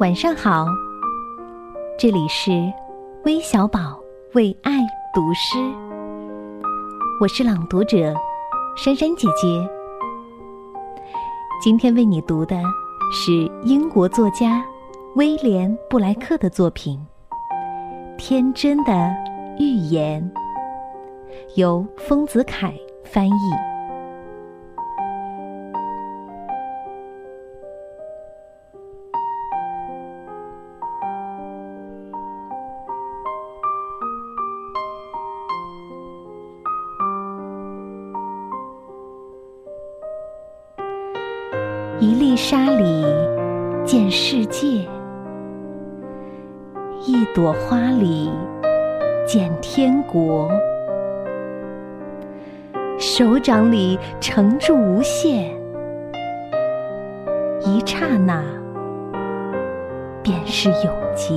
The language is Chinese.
晚上好，这里是微小宝为爱读诗，我是朗读者珊珊姐姐。今天为你读的是英国作家威廉布莱克的作品《天真的预言》，由丰子恺翻译。一粒沙里见世界，一朵花里见天国。手掌里盛住无限，一刹那便是永劫。